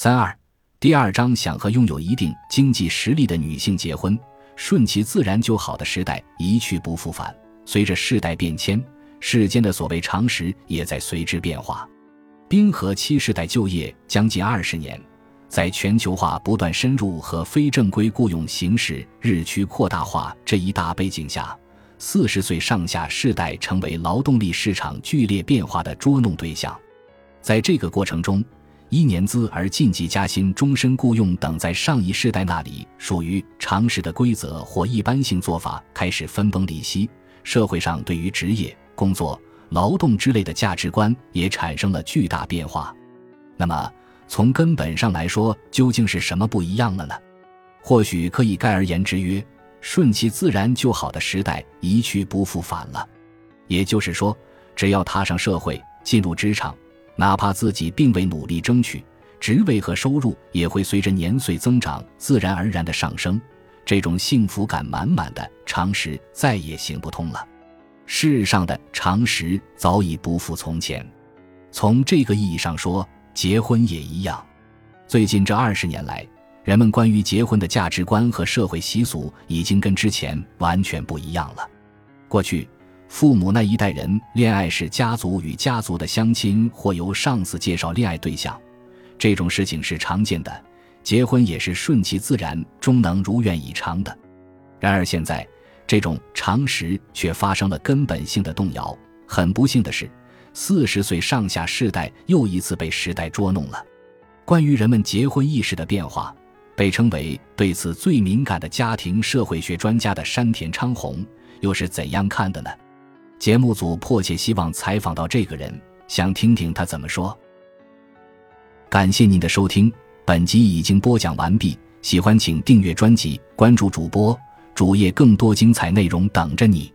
三二第二章想和拥有一定经济实力的女性结婚，顺其自然就好的时代一去不复返。随着世代变迁，世间的所谓常识也在随之变化。冰河期世代就业将近二十年，在全球化不断深入和非正规雇佣形式日趋扩大化这一大背景下，四十岁上下世代成为劳动力市场剧烈变化的捉弄对象。在这个过程中，一年资而晋级加薪、终身雇佣等在上一世代那里属于常识的规则或一般性做法开始分崩离析，社会上对于职业、工作、劳动之类的价值观也产生了巨大变化。那么，从根本上来说，究竟是什么不一样了呢？或许可以概而言之曰：顺其自然就好的时代一去不复返了。也就是说，只要踏上社会，进入职场。哪怕自己并未努力争取，职位和收入也会随着年岁增长自然而然的上升。这种幸福感满满的常识再也行不通了。世上的常识早已不复从前。从这个意义上说，结婚也一样。最近这二十年来，人们关于结婚的价值观和社会习俗已经跟之前完全不一样了。过去。父母那一代人恋爱是家族与家族的相亲，或由上司介绍恋爱对象，这种事情是常见的。结婚也是顺其自然，终能如愿以偿的。然而现在，这种常识却发生了根本性的动摇。很不幸的是，四十岁上下世代又一次被时代捉弄了。关于人们结婚意识的变化，被称为对此最敏感的家庭社会学专家的山田昌宏又是怎样看的呢？节目组迫切希望采访到这个人，想听听他怎么说。感谢您的收听，本集已经播讲完毕。喜欢请订阅专辑，关注主播主页，更多精彩内容等着你。